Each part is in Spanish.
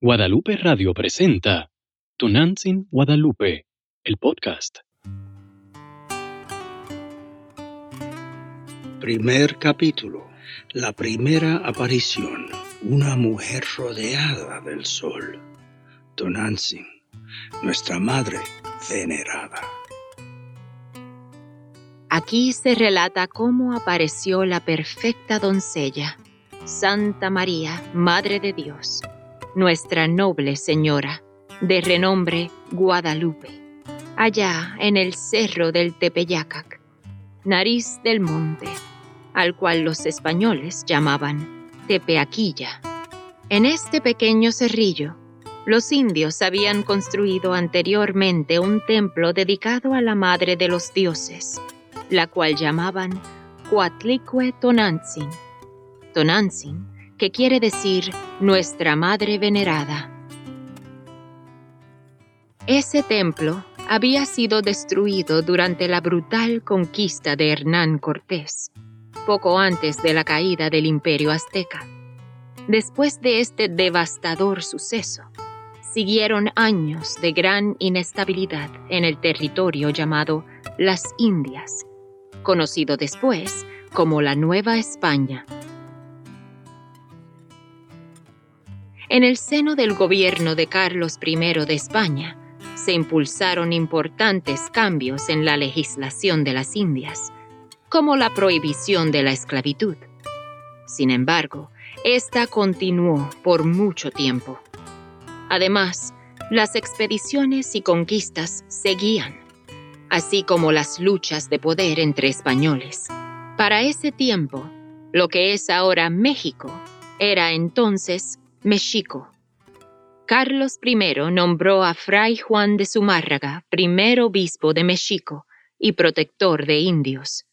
Guadalupe Radio presenta Tonantzin Guadalupe, el podcast. Primer capítulo. La primera aparición. Una mujer rodeada del sol. Tonantzin, nuestra madre venerada. Aquí se relata cómo apareció la perfecta doncella, Santa María, Madre de Dios nuestra noble señora, de renombre Guadalupe, allá en el cerro del Tepeyacac, nariz del monte, al cual los españoles llamaban Tepeaquilla. En este pequeño cerrillo, los indios habían construido anteriormente un templo dedicado a la madre de los dioses, la cual llamaban Coatlicue Tonantzin. Tonantzin que quiere decir Nuestra Madre Venerada. Ese templo había sido destruido durante la brutal conquista de Hernán Cortés, poco antes de la caída del imperio azteca. Después de este devastador suceso, siguieron años de gran inestabilidad en el territorio llamado las Indias, conocido después como la Nueva España. En el seno del gobierno de Carlos I de España, se impulsaron importantes cambios en la legislación de las Indias, como la prohibición de la esclavitud. Sin embargo, esta continuó por mucho tiempo. Además, las expediciones y conquistas seguían, así como las luchas de poder entre españoles. Para ese tiempo, lo que es ahora México era entonces Mexico. Carlos I nombró a Fray Juan de Zumárraga primer obispo de Mexico y protector de indios.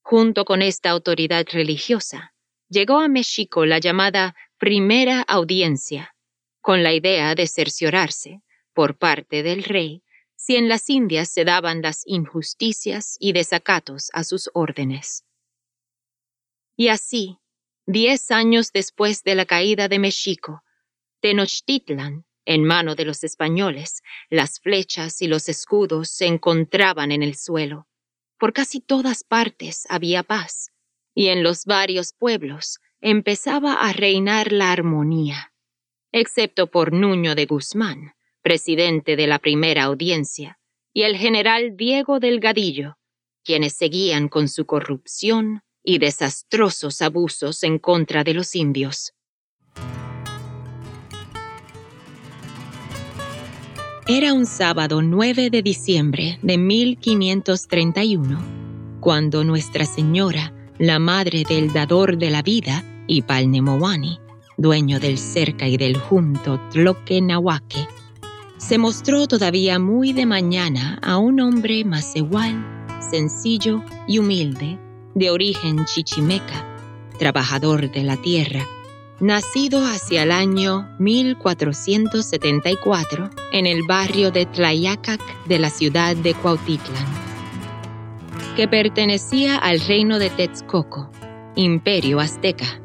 Junto con esta autoridad religiosa, llegó a México la llamada Primera Audiencia, con la idea de cerciorarse, por parte del rey, si en las Indias se daban las injusticias y desacatos a sus órdenes. Y así, Diez años después de la caída de Mexico, Tenochtitlan, en mano de los españoles, las flechas y los escudos se encontraban en el suelo. Por casi todas partes había paz, y en los varios pueblos empezaba a reinar la armonía, excepto por Nuño de Guzmán, presidente de la primera audiencia, y el general Diego Delgadillo, quienes seguían con su corrupción, y desastrosos abusos en contra de los indios. Era un sábado 9 de diciembre de 1531, cuando Nuestra Señora, la madre del dador de la vida, y Palnemowani, dueño del cerca y del junto Tloquenahuaque, se mostró todavía muy de mañana a un hombre más igual, sencillo y humilde, de origen chichimeca, trabajador de la tierra, nacido hacia el año 1474 en el barrio de Tlayacac de la ciudad de Cuautitlán, que pertenecía al reino de Texcoco, imperio azteca.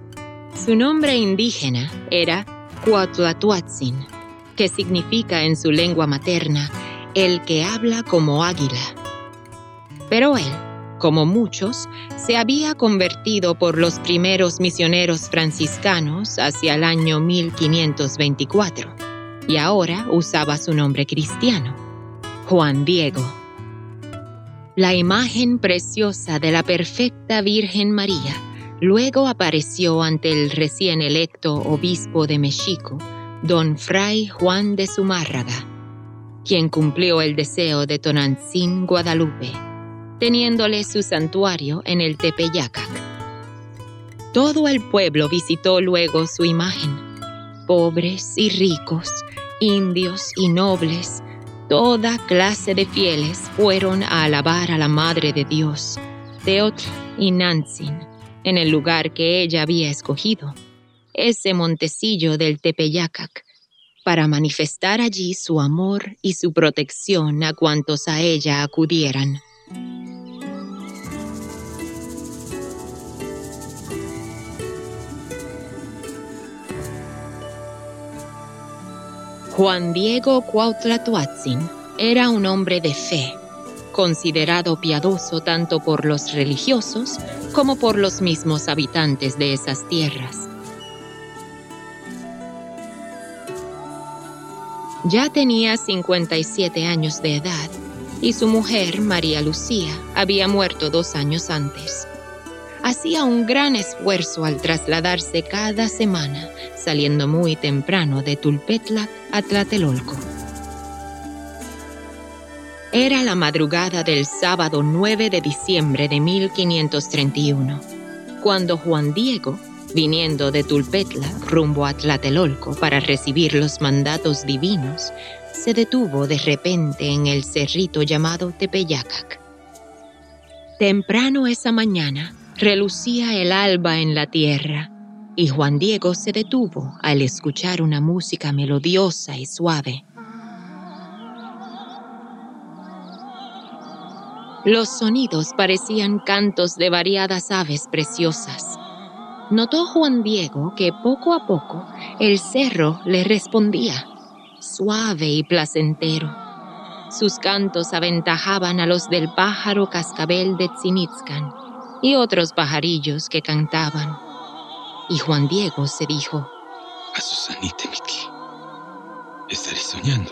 Su nombre indígena era Cuautlatuatzin, que significa en su lengua materna el que habla como águila. Pero él, como muchos, se había convertido por los primeros misioneros franciscanos hacia el año 1524 y ahora usaba su nombre cristiano, Juan Diego. La imagen preciosa de la perfecta Virgen María luego apareció ante el recién electo obispo de México, don Fray Juan de Zumárraga, quien cumplió el deseo de Tonantzin Guadalupe teniéndole su santuario en el Tepeyacac. Todo el pueblo visitó luego su imagen. Pobres y ricos, indios y nobles, toda clase de fieles fueron a alabar a la Madre de Dios, Teotl y Nantzin, en el lugar que ella había escogido, ese montecillo del Tepeyacac, para manifestar allí su amor y su protección a cuantos a ella acudieran. Juan Diego Cuautlatoatzin era un hombre de fe, considerado piadoso tanto por los religiosos como por los mismos habitantes de esas tierras. Ya tenía 57 años de edad y su mujer, María Lucía, había muerto dos años antes. Hacía un gran esfuerzo al trasladarse cada semana, saliendo muy temprano de Tulpetlac a. Era la madrugada del sábado 9 de diciembre de 1531, cuando Juan Diego, viniendo de Tulpetla rumbo a Tlatelolco para recibir los mandatos divinos, se detuvo de repente en el cerrito llamado Tepeyacac. Temprano esa mañana relucía el alba en la tierra y Juan Diego se detuvo al escuchar una música melodiosa y suave Los sonidos parecían cantos de variadas aves preciosas. Notó Juan Diego que poco a poco el cerro le respondía, suave y placentero. Sus cantos aventajaban a los del pájaro cascabel de Tzinitzcan y otros pajarillos que cantaban. Y Juan Diego se dijo, A Susanita Miki, estaré soñando.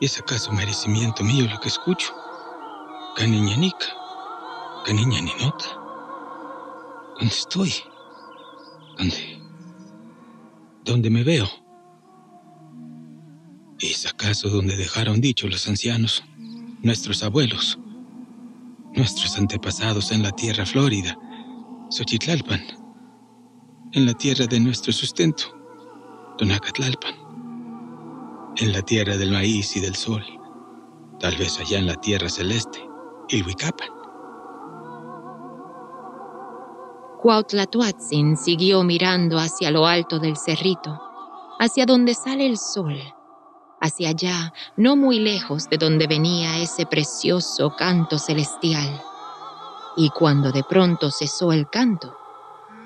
¿Y es acaso merecimiento mío lo que escucho? Caniñanica, Caniñaninota. ¿Dónde estoy? ¿Dónde? ¿Dónde me veo? ¿Es acaso donde dejaron dicho los ancianos, nuestros abuelos, nuestros antepasados en la tierra florida, Xochitlalpan, en la tierra de nuestro sustento, Tonacatlalpan, en la tierra del maíz y del sol, tal vez allá en la tierra celeste? Ilhuicapan. Cuautlatoatzin siguió mirando hacia lo alto del cerrito, hacia donde sale el sol, hacia allá, no muy lejos de donde venía ese precioso canto celestial. Y cuando de pronto cesó el canto,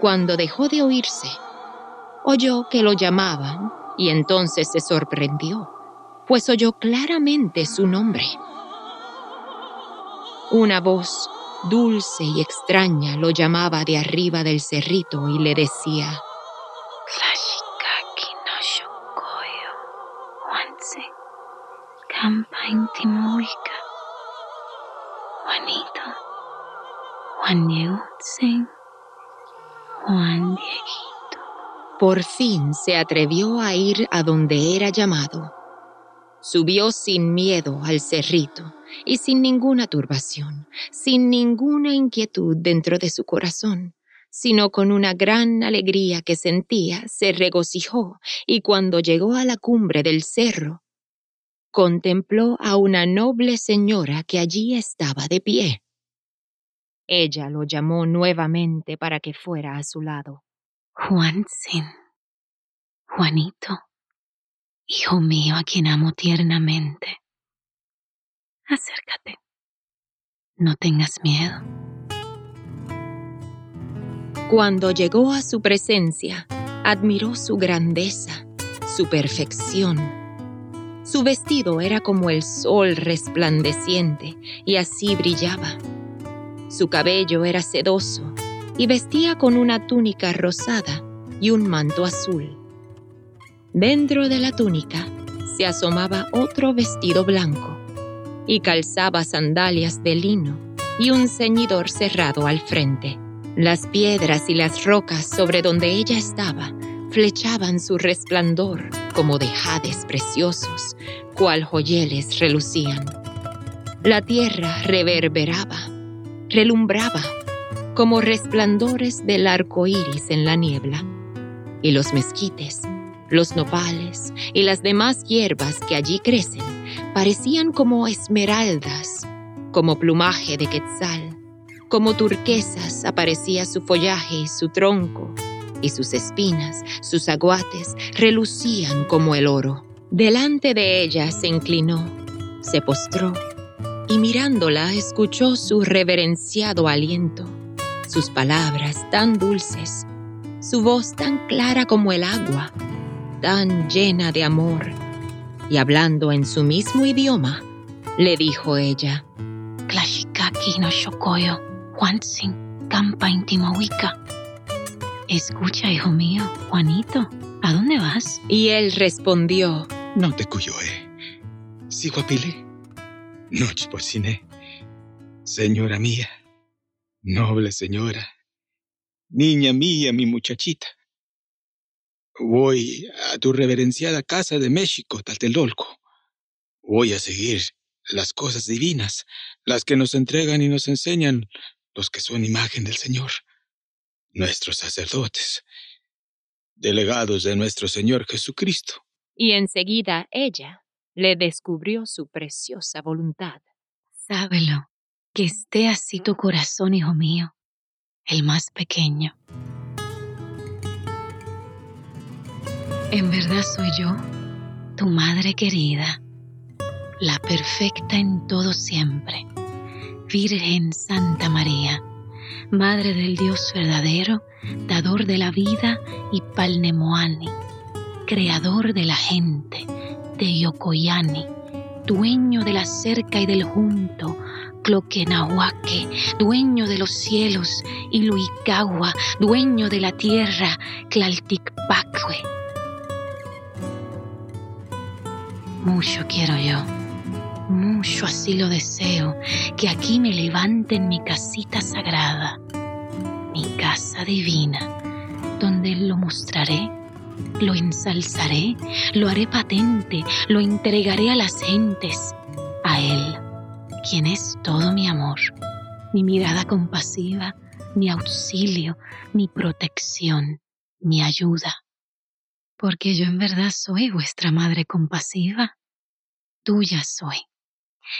cuando dejó de oírse, oyó que lo llamaban y entonces se sorprendió, pues oyó claramente su nombre. Una voz dulce y extraña lo llamaba de arriba del cerrito y le decía, Juanito, Juan Juan Dieguito. Por fin se atrevió a ir a donde era llamado Subió sin miedo al cerrito y sin ninguna turbación, sin ninguna inquietud dentro de su corazón, sino con una gran alegría que sentía, se regocijó y cuando llegó a la cumbre del cerro, contempló a una noble señora que allí estaba de pie. Ella lo llamó nuevamente para que fuera a su lado. Juansin, Juanito, Hijo mío a quien amo tiernamente, acércate. No tengas miedo. Cuando llegó a su presencia, admiró su grandeza, su perfección. Su vestido era como el sol resplandeciente y así brillaba. Su cabello era sedoso y vestía con una túnica rosada y un manto azul. Dentro de la túnica se asomaba otro vestido blanco y calzaba sandalias de lino y un ceñidor cerrado al frente. Las piedras y las rocas sobre donde ella estaba flechaban su resplandor como de jades preciosos, cual joyeles relucían. La tierra reverberaba, relumbraba, como resplandores del arco iris en la niebla, y los mezquites los nopales y las demás hierbas que allí crecen parecían como esmeraldas, como plumaje de quetzal, como turquesas aparecía su follaje y su tronco, y sus espinas, sus aguates, relucían como el oro. Delante de ella se inclinó, se postró, y mirándola escuchó su reverenciado aliento, sus palabras tan dulces, su voz tan clara como el agua, tan llena de amor y hablando en su mismo idioma, le dijo ella, Klashikaki no shokoyo, Juansin, Campa Intimahuica. Escucha, hijo mío, Juanito, ¿a dónde vas? Y él respondió, No te cuyoe. Siguapile. Noche por cine. Señora mía. Noble señora. Niña mía, mi muchachita. Voy a tu reverenciada casa de México, Tlatelolco. Voy a seguir las cosas divinas, las que nos entregan y nos enseñan los que son imagen del Señor, nuestros sacerdotes, delegados de nuestro Señor Jesucristo. y enseguida ella le descubrió su preciosa voluntad. Sábelo, que esté así tu corazón, hijo mío, el más pequeño. En verdad soy yo, tu madre querida, la perfecta en todo siempre, Virgen Santa María, Madre del Dios verdadero, dador de la vida y Palnemoani, creador de la gente, de Yokoyani, dueño de la cerca y del junto, Cloquenahuaque, dueño de los cielos, y Luicagua, dueño de la tierra, Tlalticpacue. Mucho quiero yo, mucho así lo deseo, que aquí me levanten mi casita sagrada, mi casa divina, donde lo mostraré, lo ensalzaré, lo haré patente, lo entregaré a las gentes, a Él, quien es todo mi amor, mi mirada compasiva, mi auxilio, mi protección, mi ayuda. Porque yo en verdad soy vuestra madre compasiva, tuya soy,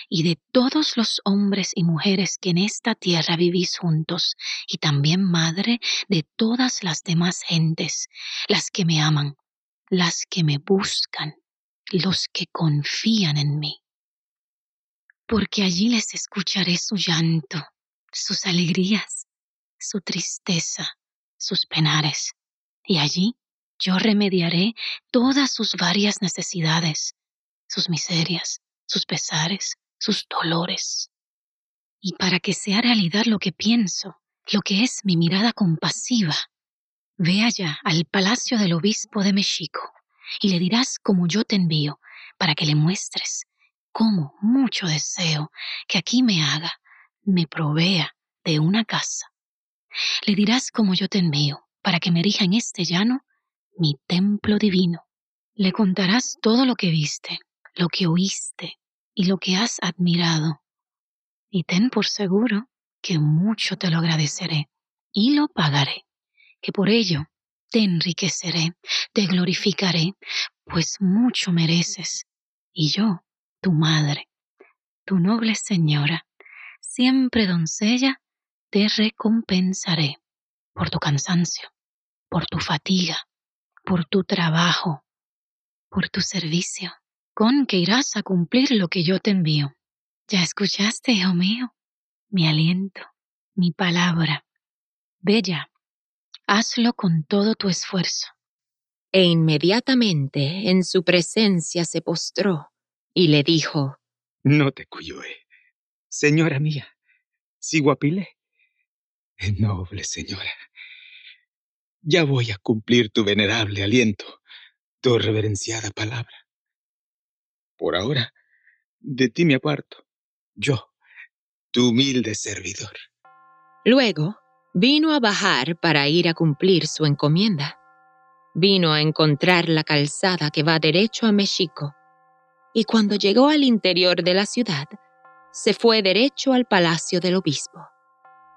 y de todos los hombres y mujeres que en esta tierra vivís juntos, y también madre de todas las demás gentes, las que me aman, las que me buscan, los que confían en mí. Porque allí les escucharé su llanto, sus alegrías, su tristeza, sus penares, y allí yo remediaré todas sus varias necesidades, sus miserias, sus pesares, sus dolores. Y para que sea realidad lo que pienso, lo que es mi mirada compasiva, ve allá al palacio del obispo de México y le dirás como yo te envío, para que le muestres cómo mucho deseo que aquí me haga, me provea de una casa. Le dirás como yo te envío, para que me erija en este llano mi templo divino. Le contarás todo lo que viste, lo que oíste y lo que has admirado. Y ten por seguro que mucho te lo agradeceré y lo pagaré, que por ello te enriqueceré, te glorificaré, pues mucho mereces. Y yo, tu madre, tu noble señora, siempre doncella, te recompensaré por tu cansancio, por tu fatiga, por tu trabajo, por tu servicio, con que irás a cumplir lo que yo te envío. Ya escuchaste, hijo mío, mi aliento, mi palabra. Bella, hazlo con todo tu esfuerzo. E inmediatamente en su presencia se postró y le dijo, No te cuyoe. Señora mía. Siguapile. Noble señora. Ya voy a cumplir tu venerable aliento, tu reverenciada palabra. Por ahora, de ti me aparto, yo, tu humilde servidor. Luego vino a bajar para ir a cumplir su encomienda. Vino a encontrar la calzada que va derecho a México, y cuando llegó al interior de la ciudad, se fue derecho al palacio del obispo,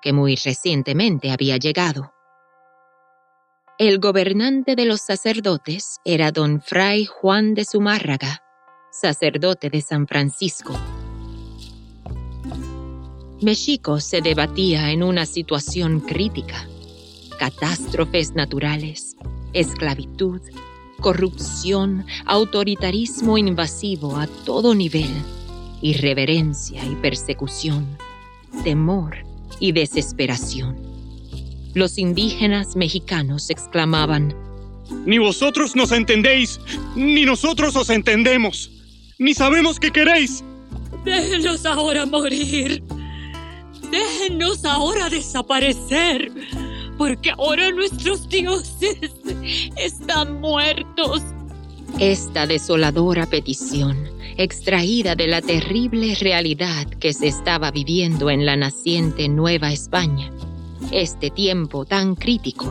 que muy recientemente había llegado. El gobernante de los sacerdotes era don Fray Juan de Zumárraga, sacerdote de San Francisco. México se debatía en una situación crítica. Catástrofes naturales, esclavitud, corrupción, autoritarismo invasivo a todo nivel, irreverencia y persecución, temor y desesperación. Los indígenas mexicanos exclamaban, Ni vosotros nos entendéis, ni nosotros os entendemos. Ni sabemos qué queréis. Déjenos ahora morir. Déjenos ahora desaparecer. Porque ahora nuestros dioses están muertos. Esta desoladora petición, extraída de la terrible realidad que se estaba viviendo en la naciente Nueva España, este tiempo tan crítico,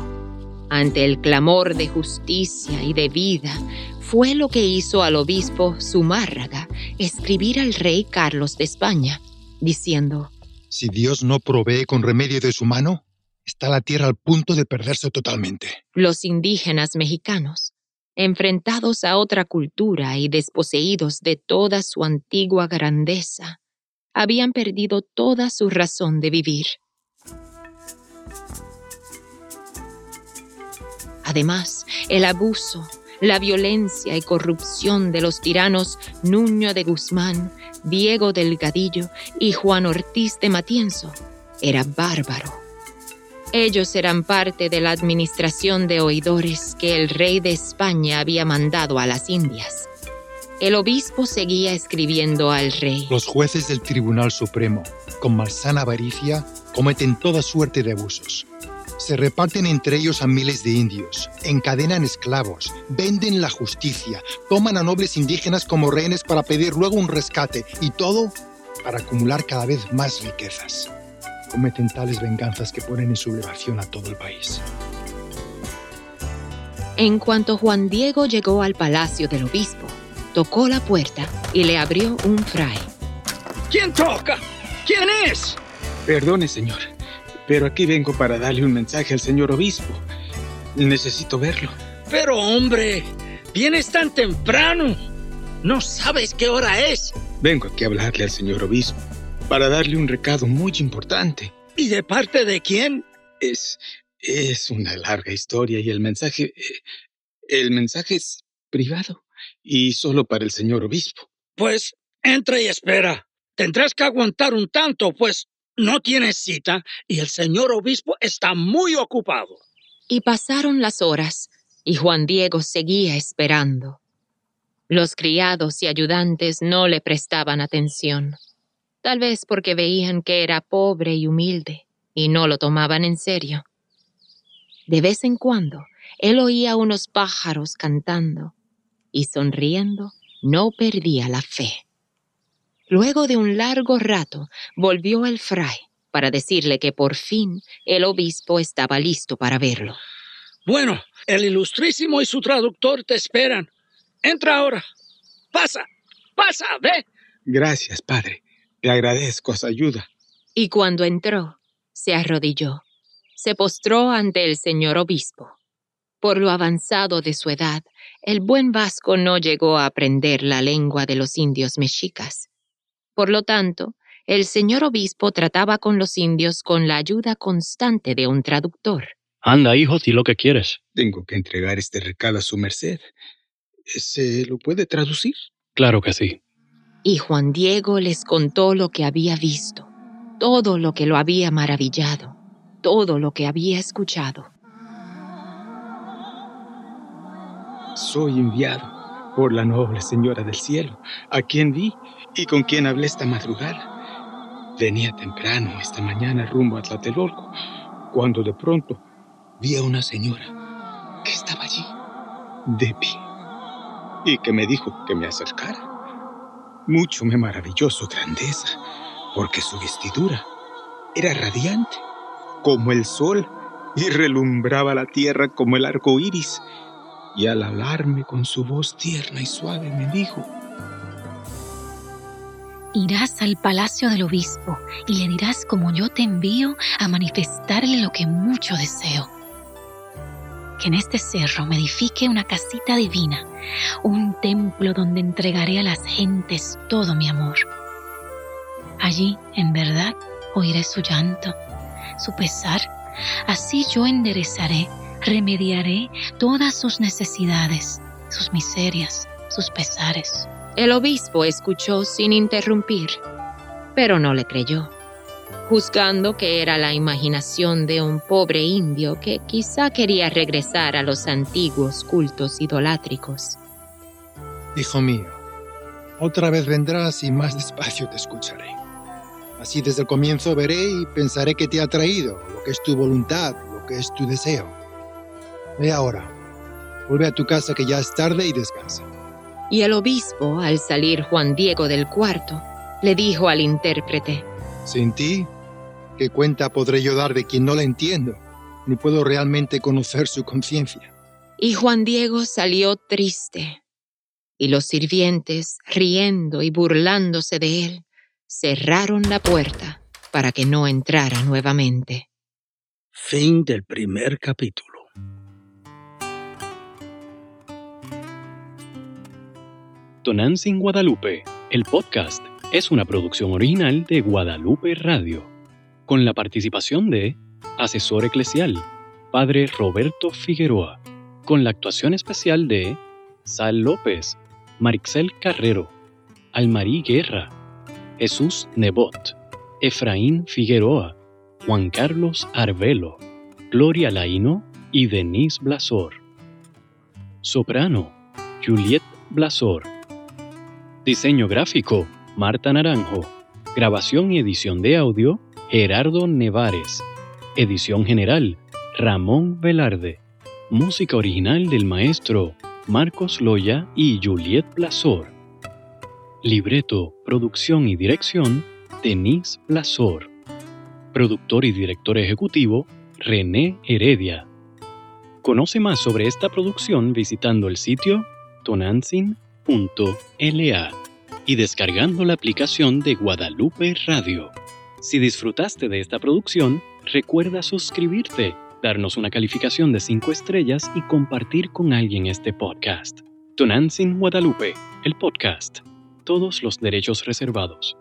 ante el clamor de justicia y de vida, fue lo que hizo al obispo Zumárraga escribir al rey Carlos de España, diciendo, Si Dios no provee con remedio de su mano, está la tierra al punto de perderse totalmente. Los indígenas mexicanos, enfrentados a otra cultura y desposeídos de toda su antigua grandeza, habían perdido toda su razón de vivir. Además, el abuso, la violencia y corrupción de los tiranos Nuño de Guzmán, Diego Delgadillo y Juan Ortiz de Matienzo era bárbaro. Ellos eran parte de la administración de oidores que el rey de España había mandado a las Indias. El obispo seguía escribiendo al rey. Los jueces del Tribunal Supremo, con malsana avaricia, cometen toda suerte de abusos. Se reparten entre ellos a miles de indios, encadenan esclavos, venden la justicia, toman a nobles indígenas como rehenes para pedir luego un rescate y todo para acumular cada vez más riquezas. Cometen tales venganzas que ponen en sublevación a todo el país. En cuanto Juan Diego llegó al palacio del obispo, tocó la puerta y le abrió un fray. ¿Quién toca? ¿Quién es? Perdone, señor, pero aquí vengo para darle un mensaje al señor obispo. Necesito verlo. Pero hombre, vienes tan temprano. ¿No sabes qué hora es? Vengo aquí a hablarle al señor obispo para darle un recado muy importante. ¿Y de parte de quién? Es es una larga historia y el mensaje eh, el mensaje es privado y solo para el señor obispo. Pues entra y espera. Tendrás que aguantar un tanto, pues no tienes cita y el señor obispo está muy ocupado. Y pasaron las horas, y Juan Diego seguía esperando. Los criados y ayudantes no le prestaban atención, tal vez porque veían que era pobre y humilde, y no lo tomaban en serio. De vez en cuando, él oía unos pájaros cantando, y sonriendo, no perdía la fe. Luego de un largo rato, volvió el fray para decirle que por fin el obispo estaba listo para verlo. Bueno, el ilustrísimo y su traductor te esperan. Entra ahora. Pasa, pasa, ve. Gracias, padre. Le agradezco su ayuda. Y cuando entró, se arrodilló, se postró ante el señor obispo. Por lo avanzado de su edad, el buen vasco no llegó a aprender la lengua de los indios mexicas. Por lo tanto, el señor obispo trataba con los indios con la ayuda constante de un traductor. Anda, hijo, di lo que quieres. Tengo que entregar este recado a su merced. ¿Se lo puede traducir? Claro que sí. Y Juan Diego les contó lo que había visto, todo lo que lo había maravillado, todo lo que había escuchado. Soy enviado por la noble señora del cielo, a quien vi y con quien hablé esta madrugada. Venía temprano esta mañana rumbo a Tlatelolco, cuando de pronto vi a una señora que estaba allí, de pie, y que me dijo que me acercara. Mucho me maravilló su grandeza, porque su vestidura era radiante, como el sol, y relumbraba la tierra como el arco iris. Y al hablarme con su voz tierna y suave me dijo: Irás al palacio del obispo y le dirás como yo te envío a manifestarle lo que mucho deseo. Que en este cerro me edifique una casita divina, un templo donde entregaré a las gentes todo mi amor. Allí, en verdad, oiré su llanto, su pesar, así yo enderezaré, remediaré todas sus necesidades, sus miserias, sus pesares. El obispo escuchó sin interrumpir, pero no le creyó, juzgando que era la imaginación de un pobre indio que quizá quería regresar a los antiguos cultos idolátricos. Hijo mío, Otra vez vendrás y más despacio te escucharé. Así desde el comienzo veré y pensaré que te ha traído, lo que es tu voluntad, lo que es tu deseo. Ve ahora, vuelve a tu casa que ya es tarde y descansa. Y el obispo, al salir Juan Diego del cuarto, le dijo al intérprete, Sin ti, ¿qué cuenta podré yo dar de quien no la entiendo, ni puedo realmente conocer su conciencia? Y Juan Diego salió triste, y los sirvientes, riendo y burlándose de él, cerraron la puerta para que no entrara nuevamente. Fin del primer capítulo. Tonantzin Guadalupe, el podcast, es una producción original de Guadalupe Radio, con la participación de asesor eclesial, Padre Roberto Figueroa, con la actuación especial de Sal López, Marixel Carrero, Almarí Guerra, Jesús Nebot, Efraín Figueroa, Juan Carlos Arvelo, Gloria Laino y Denise Blasor. Soprano, Juliet Blasor. Diseño gráfico, Marta Naranjo. Grabación y edición de audio, Gerardo Nevares. Edición general, Ramón Velarde. Música original del maestro Marcos Loya y Juliet Blasor. Libreto, producción y dirección, Denise Blasor. Productor y director ejecutivo, René Heredia. Conoce más sobre esta producción visitando el sitio tonantzin.la y descargando la aplicación de Guadalupe Radio. Si disfrutaste de esta producción, recuerda suscribirte, darnos una calificación de 5 estrellas y compartir con alguien este podcast. Tonantzin Guadalupe, el podcast. Todos los derechos reservados.